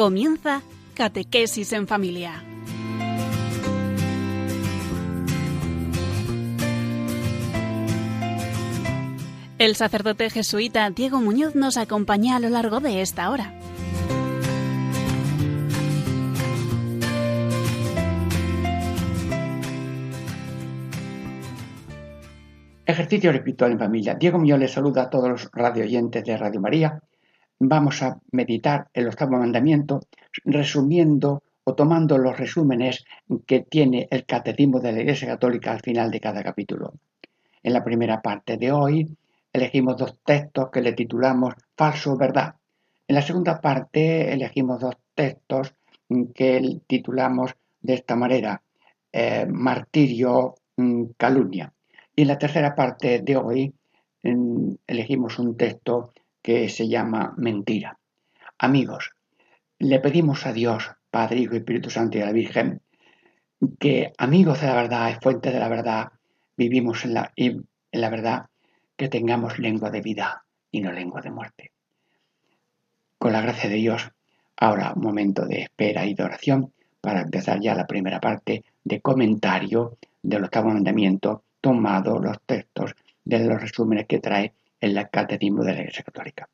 Comienza Catequesis en Familia. El sacerdote jesuita Diego Muñoz nos acompaña a lo largo de esta hora. Ejercicio espiritual en familia. Diego Muñoz les saluda a todos los radio oyentes de Radio María. Vamos a meditar el octavo mandamiento resumiendo o tomando los resúmenes que tiene el catecismo de la Iglesia Católica al final de cada capítulo. En la primera parte de hoy elegimos dos textos que le titulamos Falso Verdad. En la segunda parte elegimos dos textos que titulamos de esta manera eh, Martirio mm, Calumnia. Y en la tercera parte de hoy elegimos un texto que se llama Mentira. Amigos, le pedimos a Dios, Padre, Hijo y Espíritu Santo y a la Virgen, que amigos de la verdad y fuentes de la verdad, vivimos en la, en la verdad, que tengamos lengua de vida y no lengua de muerte. Con la gracia de Dios, ahora un momento de espera y de oración para empezar ya la primera parte de comentario del octavo mandamiento tomado los textos de los resúmenes que trae el Catecismo de la Iglesia Católica.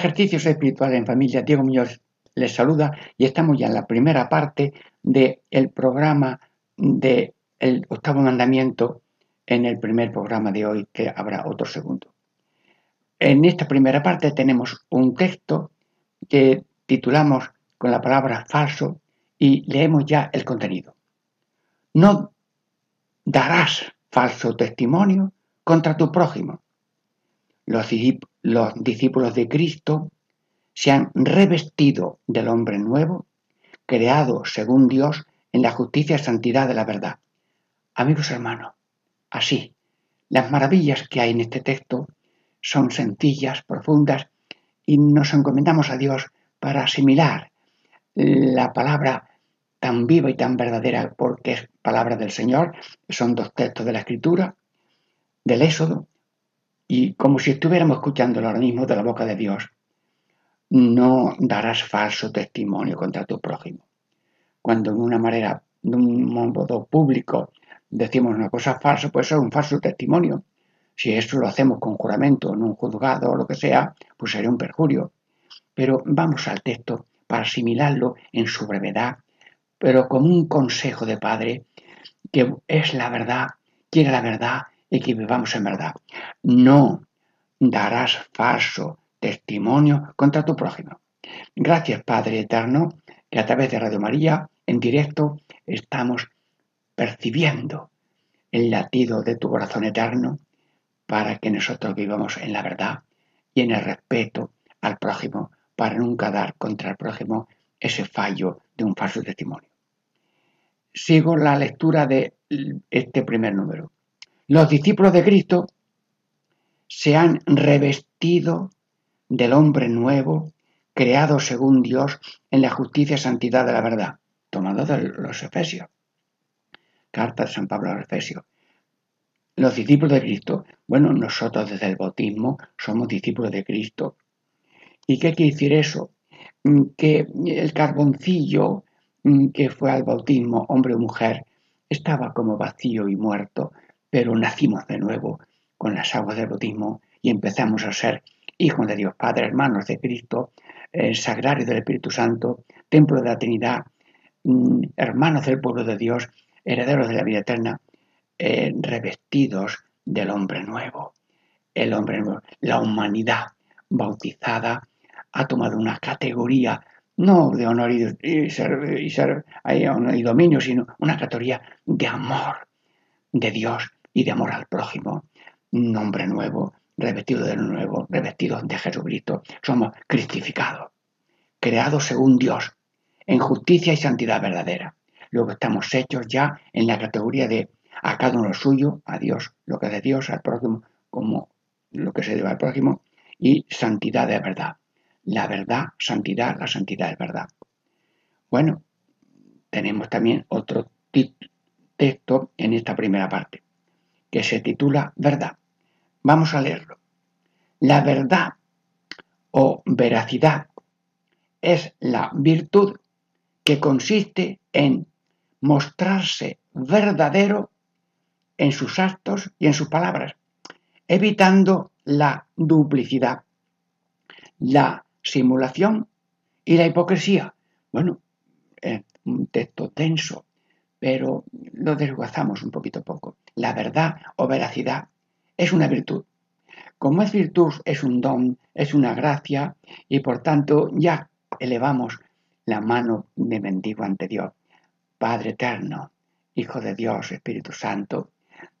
Ejercicios espirituales en familia. Diego Muñoz les saluda y estamos ya en la primera parte del programa del octavo mandamiento en el primer programa de hoy, que habrá otro segundo. En esta primera parte tenemos un texto que titulamos con la palabra falso y leemos ya el contenido. No darás falso testimonio contra tu prójimo. Los, los discípulos de Cristo se han revestido del hombre nuevo, creado según Dios en la justicia y santidad de la verdad. Amigos hermanos, así, las maravillas que hay en este texto son sencillas, profundas, y nos encomendamos a Dios para asimilar la palabra tan viva y tan verdadera, porque es palabra del Señor, son dos textos de la Escritura, del Éxodo, y como si estuviéramos escuchando ahora mismo de la boca de Dios, no darás falso testimonio contra tu prójimo. Cuando de una manera, de un modo público, decimos una cosa falsa, pues ser un falso testimonio. Si eso lo hacemos con juramento en un juzgado o lo que sea, pues sería un perjurio. Pero vamos al texto para asimilarlo en su brevedad, pero como un consejo de padre que es la verdad, quiere la verdad y que vivamos en verdad. No darás falso testimonio contra tu prójimo. Gracias, Padre Eterno, que a través de Radio María, en directo, estamos percibiendo el latido de tu corazón eterno para que nosotros vivamos en la verdad y en el respeto al prójimo, para nunca dar contra el prójimo ese fallo de un falso testimonio. Sigo la lectura de este primer número. Los discípulos de Cristo se han revestido del hombre nuevo, creado según Dios en la justicia y santidad de la verdad. tomado de los Efesios. Carta de San Pablo a los Efesios. Los discípulos de Cristo, bueno, nosotros desde el bautismo somos discípulos de Cristo. ¿Y qué quiere decir eso? Mm, que el carboncillo mm, que fue al bautismo, hombre o mujer, estaba como vacío y muerto, pero nacimos de nuevo con las aguas del bautismo y empezamos a ser hijos de Dios Padre, hermanos de Cristo, eh, sagrarios del Espíritu Santo, templo de la Trinidad, mm, hermanos del pueblo de Dios, herederos de la vida eterna, eh, revestidos del hombre nuevo. El hombre nuevo, la humanidad bautizada ha tomado una categoría no de honor y, ser, y, dominio, sino una categoría de amor de Dios y de amor al prójimo. Un hombre nuevo, revestido de nuevo, revestido de Jesucristo. Somos cristificados, creados según Dios, en justicia y santidad verdadera. Luego estamos hechos ya en la categoría de a cada uno lo suyo, a Dios lo que es de Dios, al prójimo como lo que se debe al prójimo, y santidad de verdad. La verdad, santidad, la santidad es verdad. Bueno, tenemos también otro texto en esta primera parte, que se titula Verdad. Vamos a leerlo. La verdad o veracidad es la virtud que consiste en mostrarse verdadero en sus actos y en sus palabras, evitando la duplicidad, la simulación y la hipocresía. Bueno, es un texto tenso, pero lo desguazamos un poquito poco. La verdad o veracidad es una virtud. Como es virtud, es un don, es una gracia y por tanto ya elevamos la mano de mendigo ante Dios. Padre eterno, Hijo de Dios, Espíritu Santo,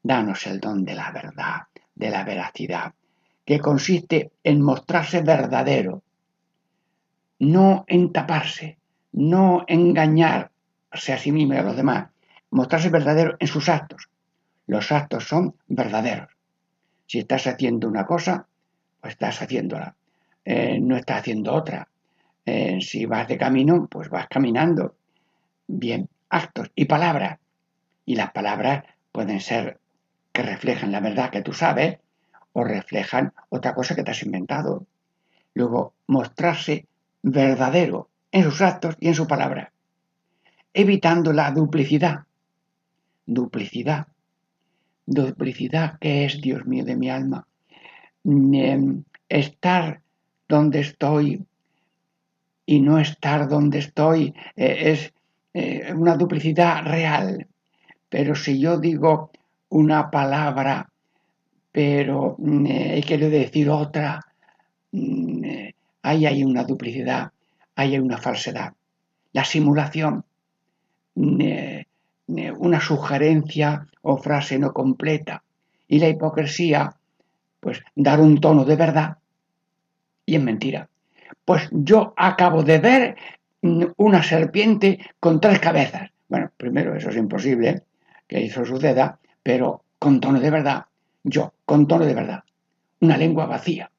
danos el don de la verdad, de la veracidad, que consiste en mostrarse verdadero, no en taparse, no engañarse a sí mismo y a los demás, mostrarse verdadero en sus actos. Los actos son verdaderos. Si estás haciendo una cosa, pues estás haciéndola. Eh, no estás haciendo otra. Eh, si vas de camino, pues vas caminando. Bien, actos y palabras. Y las palabras pueden ser que reflejan la verdad que tú sabes o reflejan otra cosa que te has inventado. Luego, mostrarse verdadero en sus actos y en su palabra, evitando la duplicidad. Duplicidad. Duplicidad, que es, Dios mío, de mi alma? Em, estar donde estoy y no estar donde estoy eh, es eh, una duplicidad real. Pero si yo digo una palabra, pero mm, eh, quiero decir otra, mm, ahí hay una duplicidad, ahí hay una falsedad. La simulación, mm, una sugerencia o frase no completa. Y la hipocresía, pues dar un tono de verdad y es mentira. Pues yo acabo de ver una serpiente con tres cabezas. Bueno, primero eso es imposible que eso suceda, pero con tono de verdad, yo, con tono de verdad, una lengua vacía.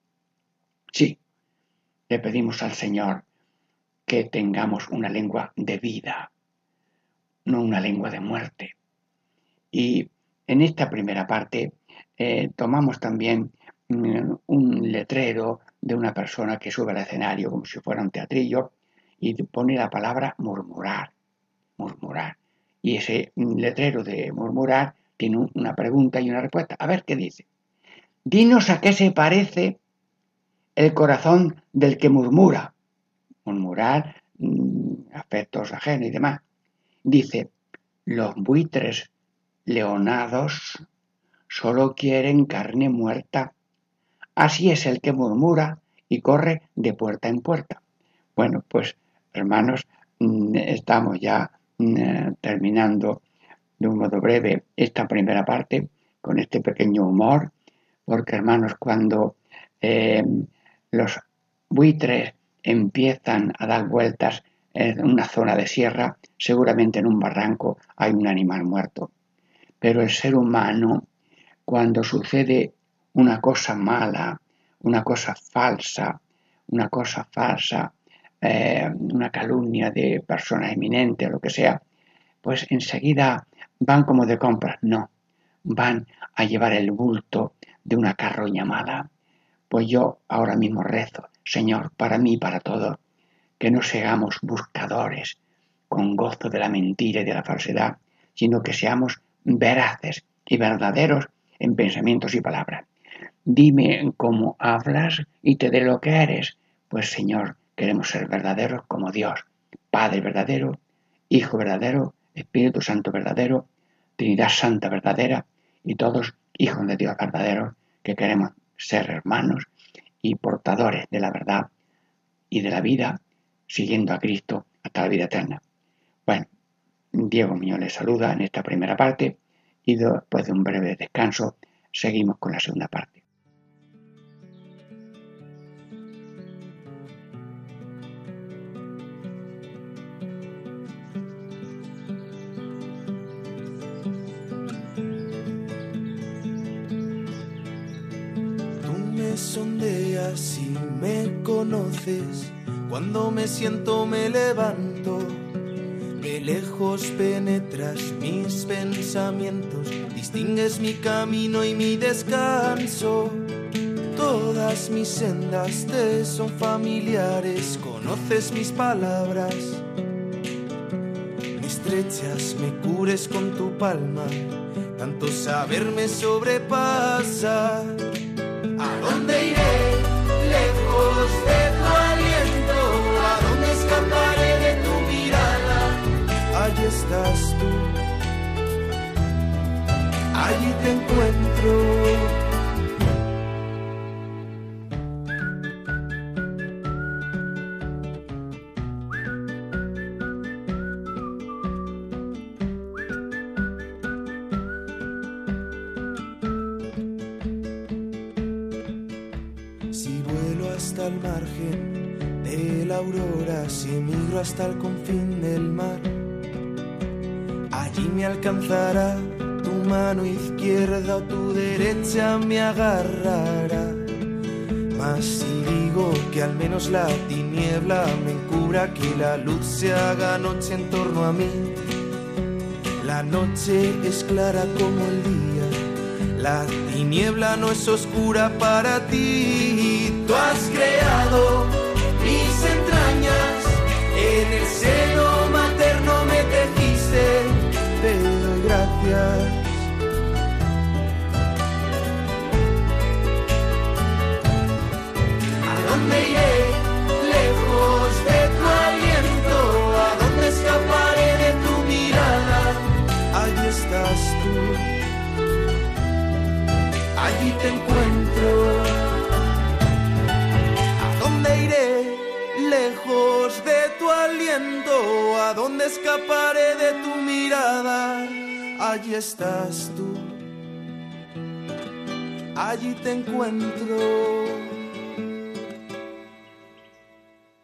Sí, le pedimos al Señor que tengamos una lengua de vida, no una lengua de muerte. Y en esta primera parte eh, tomamos también mm, un letrero de una persona que sube al escenario como si fuera un teatrillo y pone la palabra murmurar, murmurar. Y ese letrero de murmurar tiene una pregunta y una respuesta. A ver qué dice. Dinos a qué se parece el corazón del que murmura. Murmurar, mm, afectos ajenos y demás. Dice, los buitres leonados solo quieren carne muerta. Así es el que murmura y corre de puerta en puerta. Bueno, pues hermanos, mm, estamos ya mm, terminando de un modo breve esta primera parte con este pequeño humor, porque hermanos, cuando eh, los buitres empiezan a dar vueltas en una zona de sierra, seguramente en un barranco hay un animal muerto. Pero el ser humano, cuando sucede una cosa mala, una cosa falsa, una cosa falsa, eh, una calumnia de personas eminentes o lo que sea, pues enseguida van como de compras. No, van a llevar el bulto de una carroña amada. Pues yo ahora mismo rezo, Señor, para mí y para todos, que no seamos buscadores con gozo de la mentira y de la falsedad, sino que seamos veraces y verdaderos en pensamientos y palabras. Dime cómo hablas y te dé lo que eres. Pues Señor, queremos ser verdaderos como Dios, Padre verdadero, Hijo verdadero, Espíritu Santo verdadero, Trinidad Santa verdadera y todos hijos de Dios verdaderos que queremos ser hermanos y portadores de la verdad y de la vida, siguiendo a Cristo hasta la vida eterna. Bueno, Diego Miño les saluda en esta primera parte y después de un breve descanso seguimos con la segunda parte. Me sondeas y me conoces, cuando me siento me levanto de lejos penetras mis pensamientos, distingues mi camino y mi descanso. Todas mis sendas te son familiares, conoces mis palabras. Me estrechas, me cures con tu palma, tanto saber me sobrepasa. ¿A dónde iré? Lejos de Allí estás tú, allí te encuentro. Si vuelo hasta el margen de la aurora, si migro hasta el confín del mar, allí me alcanzará tu mano izquierda o tu derecha me agarrará. Mas si digo que al menos la tiniebla me encubra, que la luz se haga noche en torno a mí, la noche es clara como el día. La tiniebla no es oscura para ti. Tú has creado mis entrañas. En el seno escaparé de tu mirada? Allí estás tú, allí te encuentro.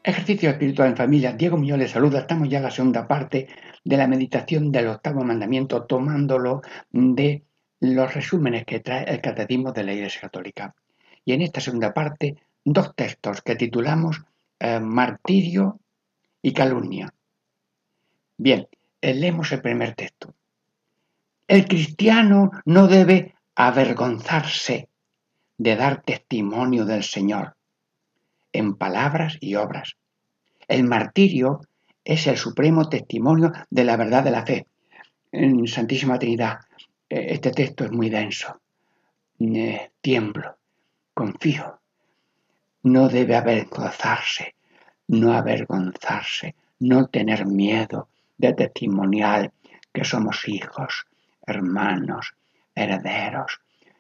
Ejercicio espiritual en familia. Diego Muñoz les saluda. Estamos ya en la segunda parte de la meditación del octavo mandamiento, tomándolo de los resúmenes que trae el Catecismo de la Iglesia Católica. Y en esta segunda parte, dos textos que titulamos eh, Martirio y Calumnia. Bien, eh, leemos el primer texto. El cristiano no debe avergonzarse de dar testimonio del Señor en palabras y obras. El martirio es el supremo testimonio de la verdad de la fe. En Santísima Trinidad, este texto es muy denso. Eh, tiemblo, confío. No debe avergonzarse, no avergonzarse, no tener miedo de testimonial que somos hijos, hermanos, herederos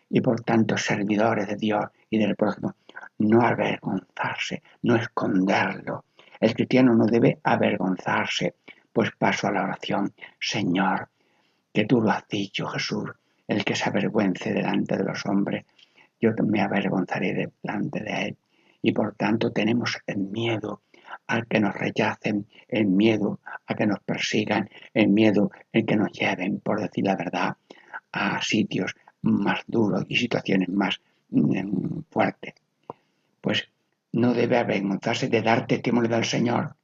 y por tanto servidores de Dios y del prójimo. No avergonzarse, no esconderlo. El cristiano no debe avergonzarse, pues paso a la oración. Señor, que tú lo has dicho, Jesús, el que se avergüence delante de los hombres, yo me avergonzaré delante de él. Y por tanto tenemos el miedo a que nos rechacen, el miedo a que nos persigan, el miedo en que nos lleven, por decir la verdad, a sitios más duros y situaciones más mm, fuertes. Pues no debe avergonzarse de dar testimonio del Señor,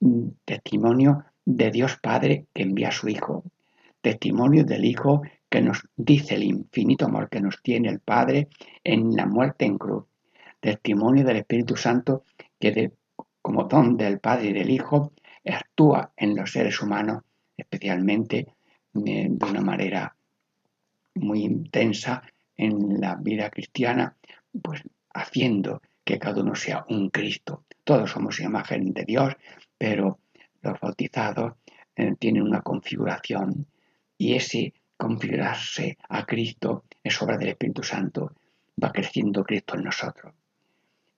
mm, testimonio de Dios Padre que envía a su Hijo, testimonio del Hijo que nos dice el infinito amor que nos tiene el Padre en la muerte en cruz, testimonio del Espíritu Santo que como don del Padre y del Hijo actúa en los seres humanos, especialmente eh, de una manera muy intensa en la vida cristiana, pues haciendo que cada uno sea un Cristo. Todos somos imagen de Dios, pero los bautizados eh, tienen una configuración y ese configurarse a Cristo es obra del Espíritu Santo, va creciendo Cristo en nosotros.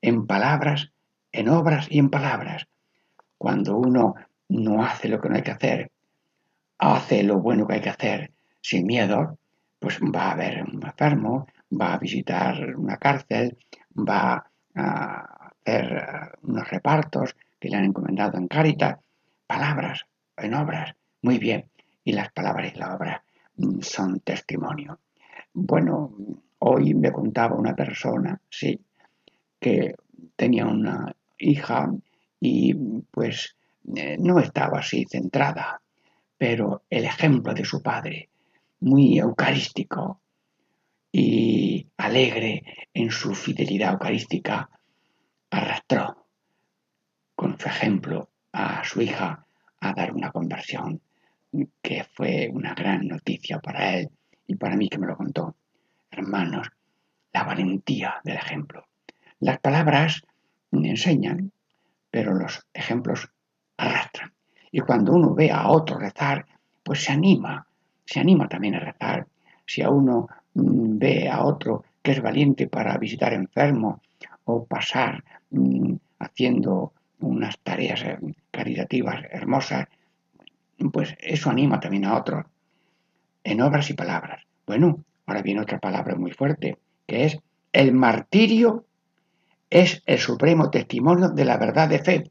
En palabras, en obras y en palabras. Cuando uno no hace lo que no hay que hacer, hace lo bueno que hay que hacer sin miedo, pues va a ver un enfermo, va a visitar una cárcel, va a hacer unos repartos que le han encomendado en Caritas, palabras en obras, muy bien, y las palabras y la obra mm, son testimonio. Bueno, hoy me contaba una persona, sí, que tenía una hija y pues eh, no estaba así centrada, pero el ejemplo de su padre, muy eucarístico y alegre en su fidelidad eucarística, arrastró con su ejemplo a su hija a dar una conversión que fue una gran noticia para él y para mí que me lo contó. Hermanos, la valentía del ejemplo. Las palabras enseñan, pero los ejemplos arrastran. Y cuando uno ve a otro rezar, pues se anima, se anima también a rezar. Si a uno mm, ve a otro que es valiente para visitar enfermos o pasar mm, haciendo unas tareas eh, caritativas hermosas, pues eso anima también a otros en obras y palabras. Bueno, ahora viene otra palabra muy fuerte, que es el martirio es el supremo testimonio de la verdad de fe.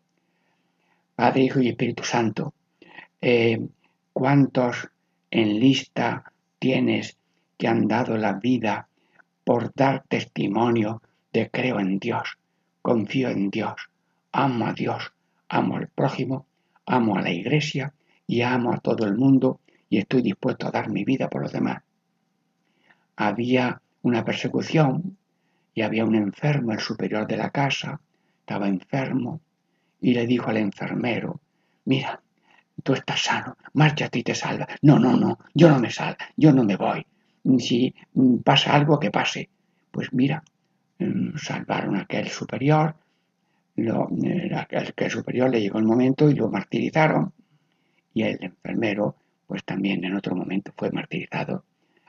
Padre, Hijo y Espíritu Santo, eh, ¿cuántos en lista tienes que han dado la vida por dar testimonio de creo en Dios, confío en Dios, amo a Dios, amo al prójimo, amo a la iglesia y amo a todo el mundo y estoy dispuesto a dar mi vida por los demás. Había una persecución y había un enfermo, el superior de la casa, estaba enfermo y le dijo al enfermero, mira, tú estás sano, márchate y te salva. No, no, no, yo no me salvo, yo no me voy. Si pasa algo, que pase. Pues mira, mm, salvaron a aquel superior, lo, aquel superior le llegó el momento y lo martirizaron. Y el enfermero, pues también en otro momento fue martirizado.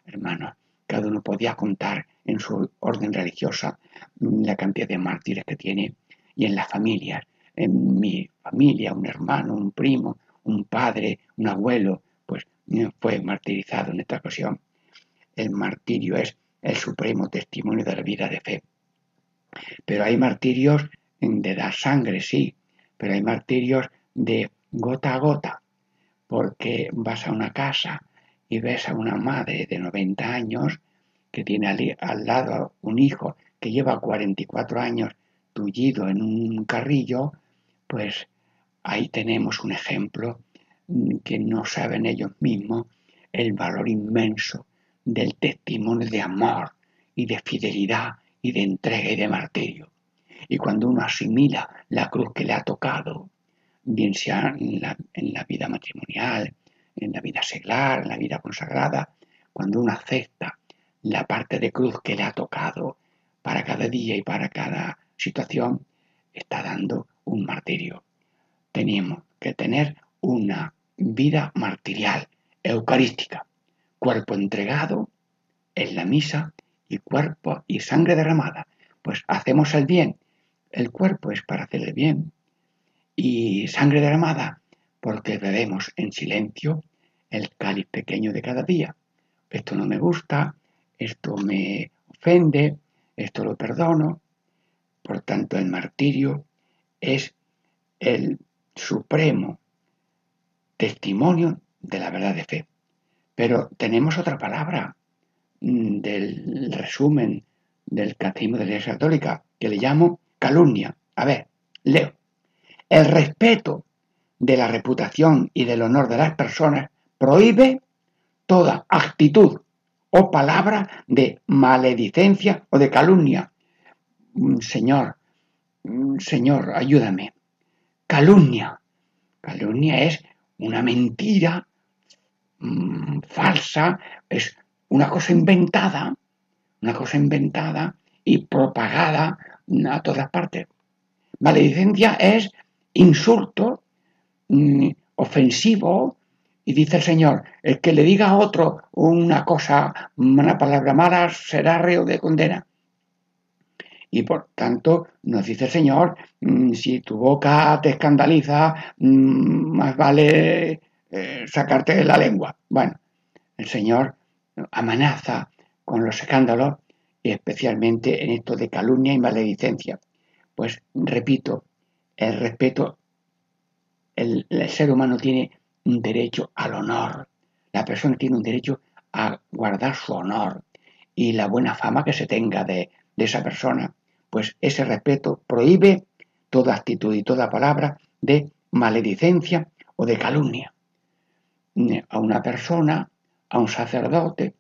Hermanos, cada uno podía contar en su orden religiosa mm, la cantidad de mártires que tiene y en las familias en mi familia, un hermano, un primo, un padre, un abuelo, pues eh, fue martirizado en esta ocasión. El martirio es el supremo testimonio de la vida de fe. Pero hay martirios de dar sangre, sí, pero hay martirios de gota a gota, porque vas a una casa y ves a una madre de 90 años que tiene al, lado un hijo que lleva 44 años tullido en un carrillo pues ahí tenemos un ejemplo mm, que no saben ellos mismos el valor inmenso del testimonio de amor y de fidelidad y de entrega y de martirio. Y cuando uno asimila la cruz que le ha tocado, bien sea en la, en la vida matrimonial, en la vida seglar, en la vida consagrada, cuando uno acepta la parte de cruz que le ha tocado para cada día y para cada situación, está dando un martirio. Teníamos que tener una vida martirial, eucarística, cuerpo entregado en la misa y cuerpo y sangre derramada. Pues hacemos el bien. El cuerpo es para hacer el bien y sangre derramada porque bebemos en silencio el cáliz pequeño de cada día. Esto no me gusta, esto me ofende, esto lo perdono. Por tanto, el martirio es el supremo testimonio de la verdad de fe. Pero tenemos otra palabra mm, del resumen del Catecismo de la Iglesia Católica que le llamo calumnia. A ver, leo. El respeto de la reputación y del honor de las personas prohíbe toda actitud o palabra de maledicencia o de calumnia. Mm, Señor, mm, Señor, ayúdame. Calumnia. Calumnia es una mentira mmm, falsa, es una cosa inventada, una cosa inventada y propagada a todas partes. Maledicencia es insulto, ofensivo, y dice el Señor, el que le diga a otro una cosa, una palabra mala, será reo de condena. Y por tanto, nos dice el Señor, mmm, si tu boca te escandaliza, mmm, más vale eh, sacarte la lengua. Bueno, el Señor amenaza con los escándalos y especialmente en esto de calumnia y maledicencia. Pues repito, el respeto, el, el ser humano tiene un derecho al honor. La persona tiene un derecho a guardar su honor y la buena fama que se tenga de, esa persona. Pues ese respeto prohíbe toda actitud y toda palabra de maledicencia o de calumnia. A una persona, a un sacerdote,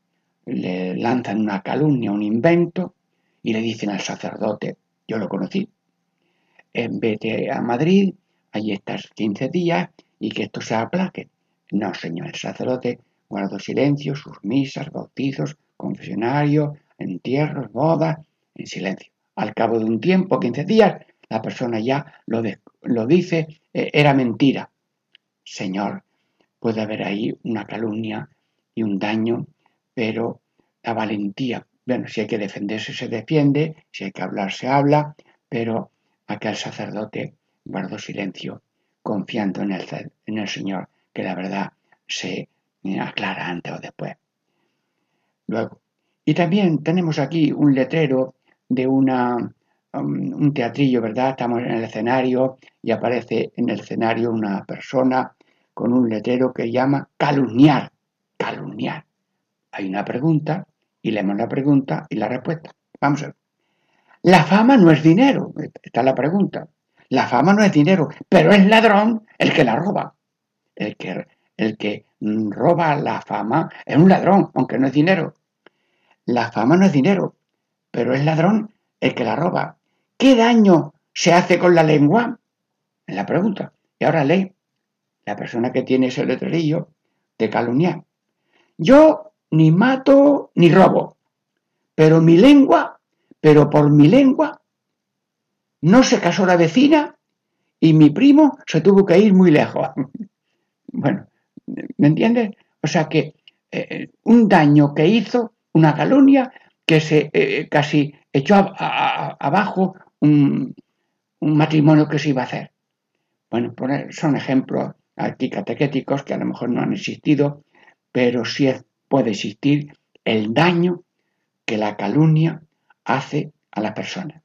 le lanzan una calumnia, un invento, y le dicen al sacerdote, yo lo conocí, vete a Madrid, allí estás 15 días y que esto se aplaque. No, señor, el sacerdote guardó silencio, sus misas, bautizos, confesionarios, entierros, bodas, en silencio. Al cabo de un tiempo, 15 días, la persona ya lo, lo dice, eh, era mentira. Señor, puede haber ahí una calumnia y un daño, pero la valentía, bueno, si hay que defenderse, se defiende, si hay que hablar, se habla, pero aquel sacerdote guardó silencio, confiando en el, en el Señor, que la verdad se aclara antes o después. Luego, y también tenemos aquí un letrero de una, um, un teatrillo, ¿verdad? Estamos en el escenario y aparece en el escenario una persona con un letrero que llama calumniar, calumniar. Hay una pregunta y leemos la pregunta y la respuesta. Vamos a ver. La fama no es dinero, esta es la pregunta. La fama no es dinero, pero es ladrón el que la roba. El que, el que roba la fama es un ladrón, aunque no es dinero. La fama no es dinero, pero es ladrón el que la roba. ¿Qué daño se hace con la lengua? Es la pregunta. Y ahora lee la persona que tiene ese letrerillo de calumniar. Yo ni mato ni robo, pero mi lengua, pero por mi lengua, no se casó la vecina y mi primo se tuvo que ir muy lejos. bueno, ¿me entiendes? O sea que eh, un daño que hizo, una calumnia, que se eh, casi echó abajo un, un, matrimonio que se iba a hacer. Bueno, son ejemplos aquí catequéticos que a lo mejor no han existido, pero sí puede existir el daño que la calumnia hace a la persona.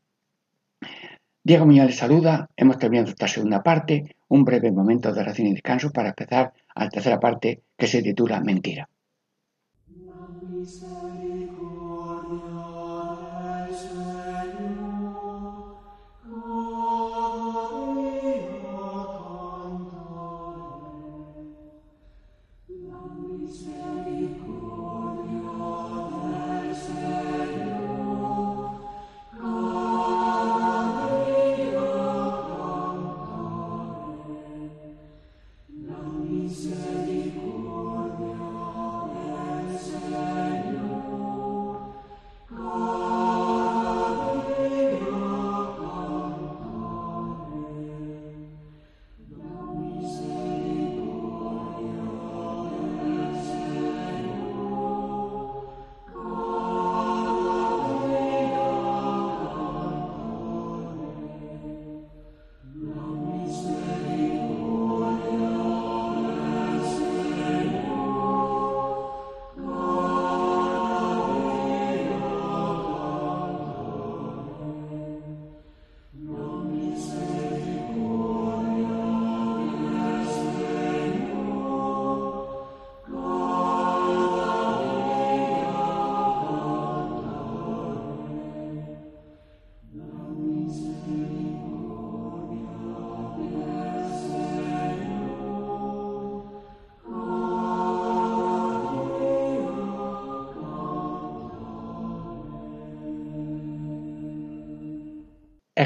Diego Muñoz les saluda, hemos terminado esta segunda parte, un breve momento de oración y descanso para empezar a la tercera parte que se titula Mentira.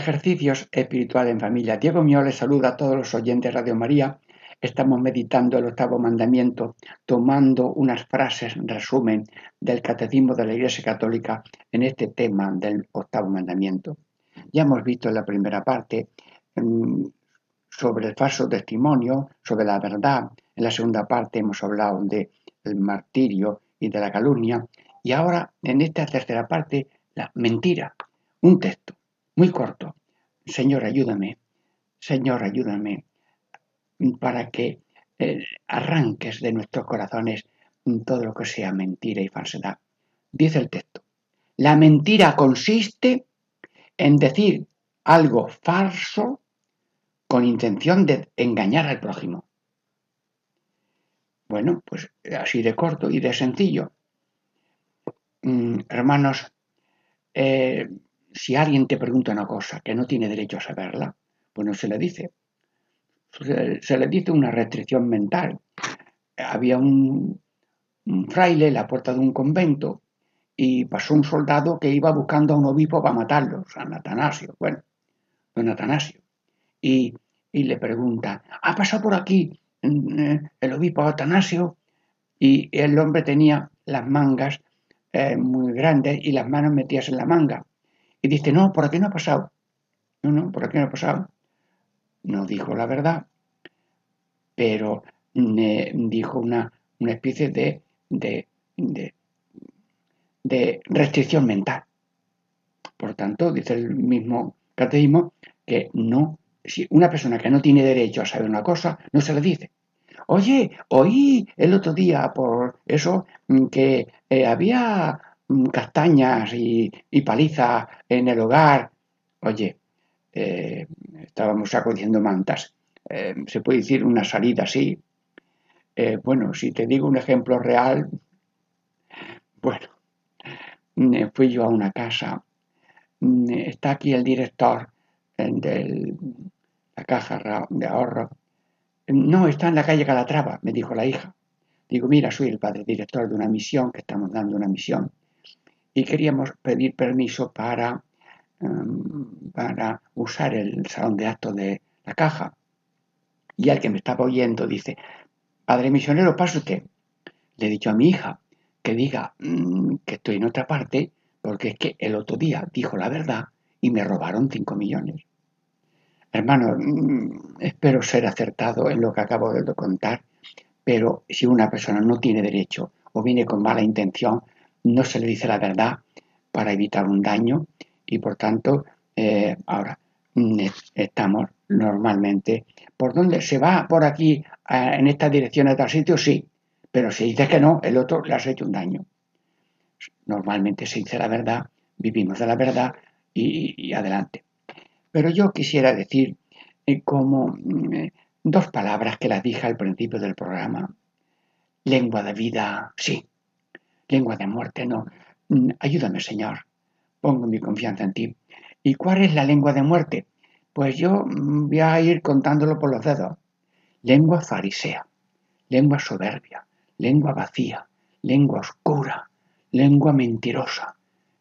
Ejercicios espirituales en familia. Diego Mío les saluda a todos los oyentes de Radio María. Estamos meditando el octavo mandamiento, tomando unas frases, resumen, del Catecismo de la Iglesia Católica en este tema del octavo mandamiento. Ya hemos visto en la primera parte mm, sobre el falso testimonio, sobre la verdad. En la segunda parte hemos hablado del martirio y de la calumnia. Y ahora, en esta tercera parte, la mentira. Un texto muy corto. Señor, ayúdame. Señor, ayúdame para que eh, arranques de nuestros corazones todo lo que sea mentira y falsedad. Dice el texto. La mentira consiste en decir algo falso con intención de engañar al prójimo. Bueno, pues así de corto y de sencillo. Mm, hermanos, eh, si alguien te pregunta una cosa que no tiene derecho a saberla, pues no se le dice. Se, le dice una restricción mental. Había un, fraile en la puerta de un convento y pasó un soldado que iba buscando a un obispo para matarlo, San Atanasio. Bueno, don Atanasio. Y, le pregunta, ¿ha pasado por aquí mm, el obispo Atanasio? Y el hombre tenía las mangas eh, muy grandes y las manos metidas en la manga. Y dice, no, por aquí no ha pasado. No, no, por aquí no ha pasado. No dijo la verdad, pero dijo una, una especie de, de, de, restricción mental. Por tanto, dice el mismo cateísmo que no, si una persona que no tiene derecho a saber una cosa, no se le dice. Oye, oí el otro día por eso mm, que eh, había castañas y, palizas en el hogar. Oye, eh, estábamos sacudiendo mantas. Eh, se puede decir una salida así. bueno, si te digo un ejemplo real, bueno, mm, fui yo a una casa. Está aquí el director de la caja de ahorro no, está en la calle Calatrava, me dijo la hija. Digo, mira, soy el padre director de una misión, que estamos dando una misión, y queríamos pedir permiso para, em, para usar el salón de actos de la caja. Y al que me estaba oyendo dice, padre misionero, pase usted. Le he dicho a mi hija que diga mm, que estoy en otra parte, porque es que el otro día dijo la verdad y me robaron 5 millones. Hermano, mm, espero ser acertado en lo que acabo de contar, pero si una persona no tiene derecho o viene con mala intención, no se le dice la verdad para evitar un daño y por tanto, eh, ahora mm, estamos normalmente por dónde se va por aquí en esta dirección a tal sitio, sí, pero si dices que no, el otro le has hecho un daño. Normalmente se dice la verdad, vivimos de la verdad y adelante. Pero yo quisiera decir eh, como mm, eh, dos palabras que las dije al principio del programa. Lengua de vida, sí. Lengua de muerte, no. Mm, ayúdame, Señor. Pongo mi confianza en ti. ¿Y cuál es la lengua de muerte? Pues yo mm, voy a ir contándolo por los dedos. Lengua farisea, lengua soberbia, lengua vacía, lengua oscura, lengua mentirosa,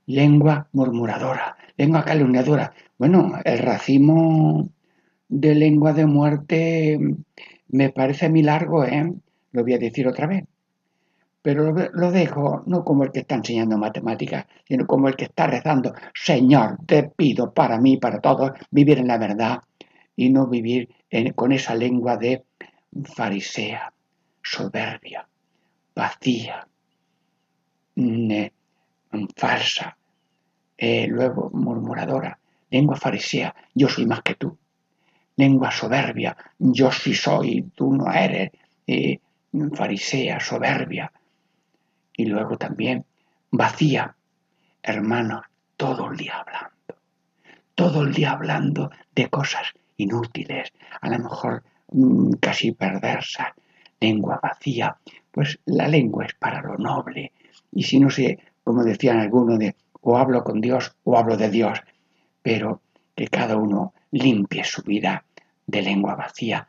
lengua murmuradora, lengua calumniadora. Bueno, el racimo de lengua de muerte me parece a mí largo, ¿eh? Lo voy a decir otra vez. Pero lo, dejo no como el que está enseñando matemáticas, sino como el que está rezando, Señor, te pido para mí, para todos, vivir en la verdad y no vivir con esa lengua de farisea, soberbia, vacía, falsa, eh, luego murmuradora, lengua farisea, yo soy más que tú, lengua soberbia, yo sí soy, tú no eres, eh, farisea, soberbia, y luego también vacía, hermano, todo el día hablando, todo el día hablando de cosas inútiles, a lo mejor mm, casi perversas, lengua vacía, pues la lengua es para lo noble, y si no sé, como decían algunos, de o hablo con Dios o hablo de Dios, pero que cada uno limpie su vida de lengua vacía,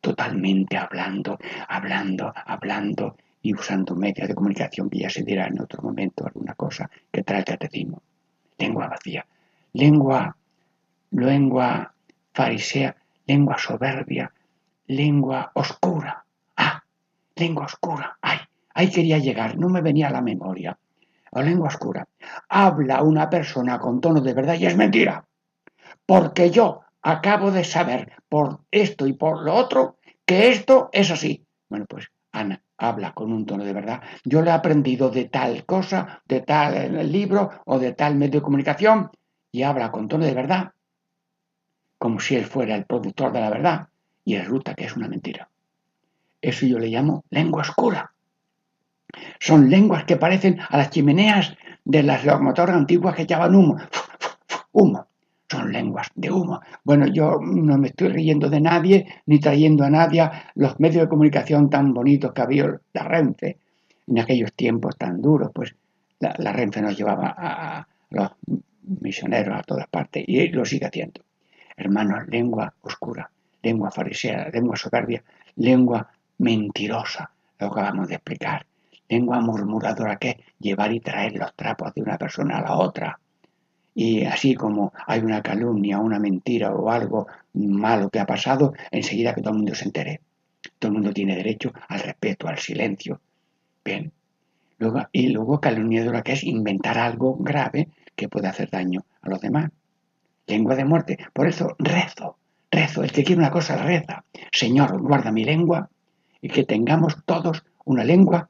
totalmente hablando, hablando, hablando y usando medios de comunicación que ya se dirá en otro momento alguna cosa que trae el catecismo. Lengua vacía, lengua lengua farisea, lengua soberbia, lengua oscura. Ah, lengua oscura. Ay, ahí quería llegar, no me venía a la memoria. O lengua oscura. Habla una persona con tono de verdad y es mentira. Porque yo acabo de saber por esto y por lo otro que esto es así. Bueno, pues Ana habla con un tono de verdad. Yo le he aprendido de tal cosa, de tal libro o de tal medio de comunicación y habla con tono de verdad, como si él fuera el productor de la verdad y resulta que es una mentira. Eso yo le llamo lengua oscura. Son lenguas que parecen a las chimeneas de las locomotoras antiguas que echaban humo. Humo son lenguas de humo. Bueno, yo no me estoy riendo de nadie ni trayendo a nadie los medios de comunicación tan bonitos que había la Renfe en aquellos tiempos tan duros, pues la, Renfe nos llevaba a, los misioneros a todas partes y lo sigue haciendo. Hermanos, lengua oscura, lengua farisea, lengua soberbia, lengua mentirosa, lo acabamos de explicar. Lengua murmuradora que es llevar y traer los trapos de una persona a la otra y así como hay una calumnia, una mentira o algo malo que ha pasado, enseguida que todo el mundo se entere. Todo el mundo tiene derecho al respeto, al silencio. Bien. Luego, y luego calumniadora que es inventar algo grave que puede hacer daño a los demás. Lengua de muerte. Por eso rezo, rezo. El que quiere una cosa reza. Señor, guarda mi lengua y que tengamos todos una lengua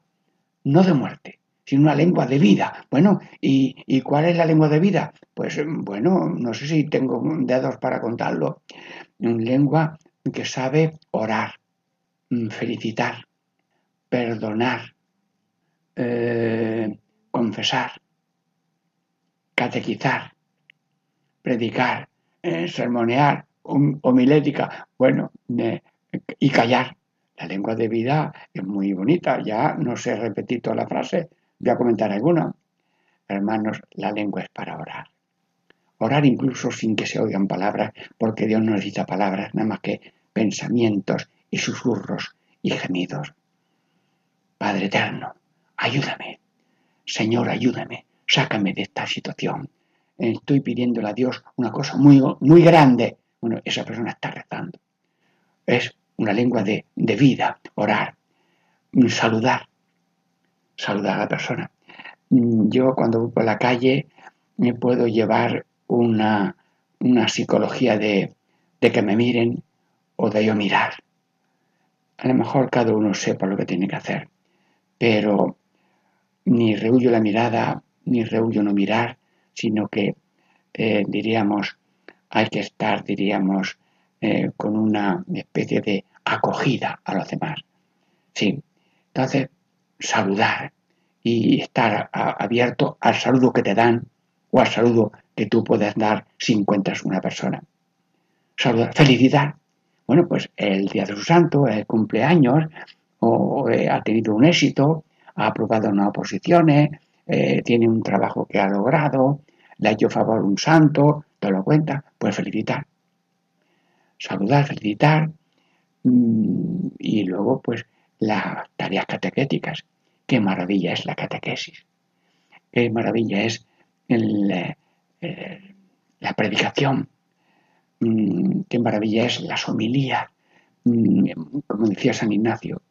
no de muerte, sino una lengua de vida. Bueno, ¿y, cuál es la lengua de vida? Pues bueno, no sé si tengo dedos para contarlo. Una lengua que sabe orar, mm, felicitar, perdonar, eh, confesar, catequizar, predicar, eh, sermonear, homilética, bueno, y callar. La lengua de vida es muy bonita, ya no sé repetir toda la frase, Voy a comentar alguno. Hermanos, la lengua es para orar. Orar incluso sin que se oigan palabras, porque Dios no necesita palabras, nada más que pensamientos y susurros y gemidos. Padre eterno, ayúdame. Señor, ayúdame. Sácame de esta situación. Estoy pidiéndole a Dios una cosa muy, muy grande. Bueno, esa persona está rezando. Es una lengua de, de vida, orar, saludar, saludar a la persona. Mm, yo cuando voy por la calle me puedo llevar una, psicología de, que me miren o de yo mirar. A lo mejor cada uno sepa lo que tiene que hacer, pero ni rehuyo la mirada, ni rehuyo no mirar, sino que eh, diríamos, hay que estar, diríamos, eh, con una especie de acogida a los demás. Sí, entonces saludar y estar abierto al saludo que te dan o al saludo que tú puedes dar si encuentras una persona. Saludar, felicidad. Bueno, pues el día de su santo, el cumpleaños, o, eh, ha tenido un éxito, ha aprobado unas oposiciones, eh, tiene un trabajo que ha logrado, le ha hecho favor un santo, te lo cuenta, pues felicitar. Saludar, felicitar, mm, y luego pues las tareas catequéticas. Qué maravilla es la catequesis. Qué maravilla es eh, la predicación. Mm, qué maravilla es la homilías. Mm, como decía San Ignacio,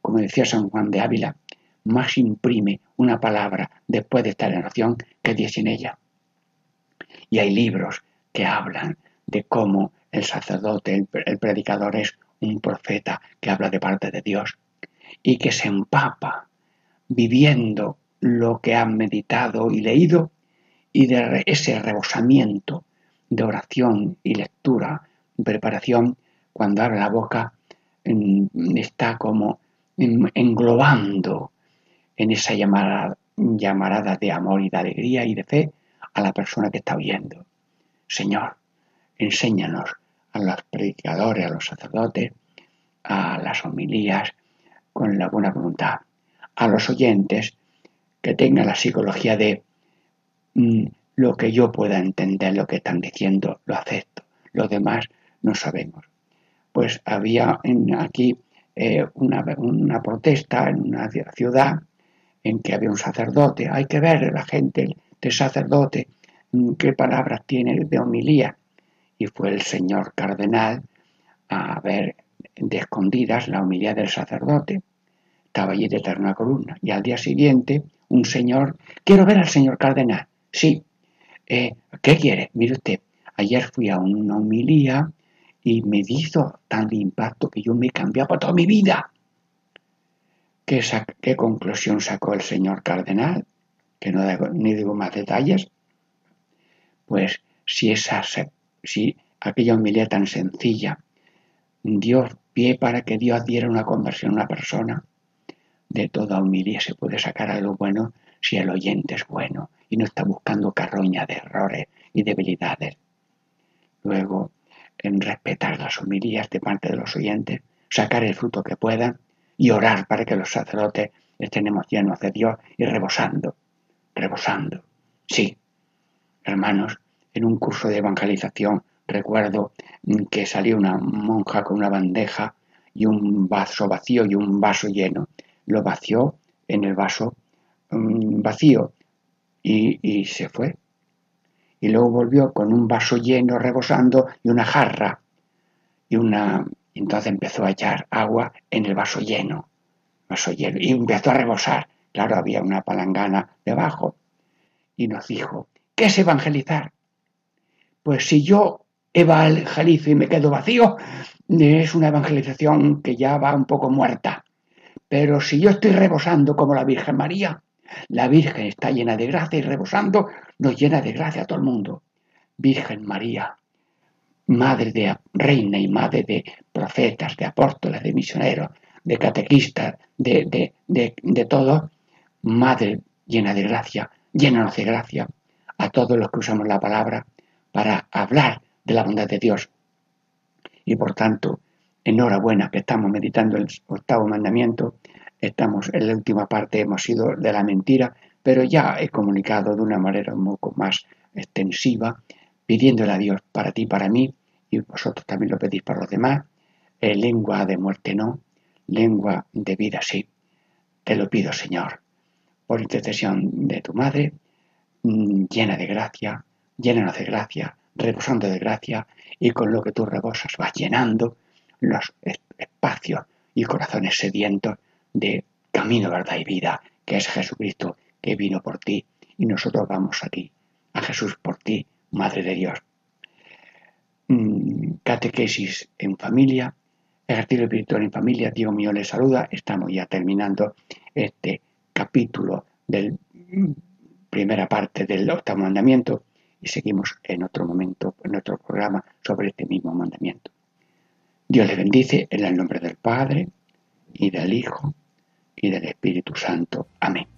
como decía San Juan de Ávila, más imprime una palabra después de estar en oración que diez sin ella. Y hay libros que hablan de cómo el sacerdote, el predicador es un profeta que habla de parte de Dios y que se empapa viviendo lo que han meditado y leído y de ese rebosamiento de oración y lectura preparación cuando abre la boca está como englobando en esa llamada, llamarada de amor y de alegría y de fe a la persona que está oyendo. Señor, enséñanos a los predicadores, a los sacerdotes, a las homilías, con la buena voluntad. A los oyentes que tengan la psicología de mm, lo que yo pueda entender, lo que están diciendo, lo acepto. Lo demás no sabemos. Pues había aquí eh, una, una, protesta en una ciudad en que había un sacerdote. Hay que ver la gente del sacerdote mm, qué palabras tiene de homilía. y fue el señor cardenal a ver de escondidas la humildad del sacerdote. Estaba allí de eterna columna. Y al día siguiente, un señor, quiero ver al señor cardenal. Sí. Eh, ¿Qué quiere? Mire usted, ayer fui a una humilía y me hizo tan de impacto que yo me cambiaba toda mi vida. ¿Qué, ¿Qué, conclusión sacó el señor cardenal? Que no ni digo más detalles. Pues si, esa, si aquella humildad tan sencilla dio pie para que Dios diera una conversión a una persona, de toda humildad se puede sacar algo bueno si el oyente es bueno y no está buscando carroña de errores y debilidades. Luego, en respetar las humilías de parte de los oyentes, sacar el fruto que puedan y orar para que los sacerdotes estemos llenos de Dios y rebosando, rebosando. Sí, hermanos, en un curso de evangelización recuerdo que salió una monja con una bandeja y un vaso vacío y un vaso lleno. Lo vació en el vaso mm, vacío y, y se fue. Y luego volvió con un vaso lleno rebosando y una jarra. Y una entonces empezó a echar agua en el vaso lleno, vaso lleno, y empezó a rebosar. Claro, había una palangana debajo. Y nos dijo, ¿qué es evangelizar? Pues si yo evangelizo y me quedo vacío, es una evangelización que ya va un poco muerta. Pero si yo estoy rebosando como la Virgen María, la Virgen está llena de gracia y rebosando nos llena de gracia a todo el mundo. Virgen María, madre de reina y madre de profetas, de apóstoles, de misioneros, de catequistas, de, de, de, de todo, madre llena de gracia, llénanos de gracia a todos los que usamos la palabra para hablar de la bondad de Dios. Y por tanto, enhorabuena que estamos meditando el octavo mandamiento, estamos en la última parte, hemos ido de la mentira, pero ya he comunicado de una manera un poco más extensiva, pidiéndole a Dios para ti, para mí, y vosotros también lo pedís para los demás, eh, lengua de muerte no, lengua de vida sí. Te lo pido, Señor, por intercesión de tu Madre, mm, llena de gracia, llena de gracia, rebosando de gracia, y con lo que tú rebosas vas llenando los espacios y corazones sedientos de camino, verdad y vida, que es Jesucristo, que vino por ti, y nosotros vamos a ti, a Jesús por ti, Madre de Dios. Mm, catequesis en familia, ejercicio espiritual en familia, Dios mío les saluda, estamos ya terminando este capítulo de mm, primera parte del octavo mandamiento y seguimos en otro momento, en otro programa sobre este mismo mandamiento. Dios les bendice en el nombre del Padre y del Hijo y del Espíritu Santo. Amén.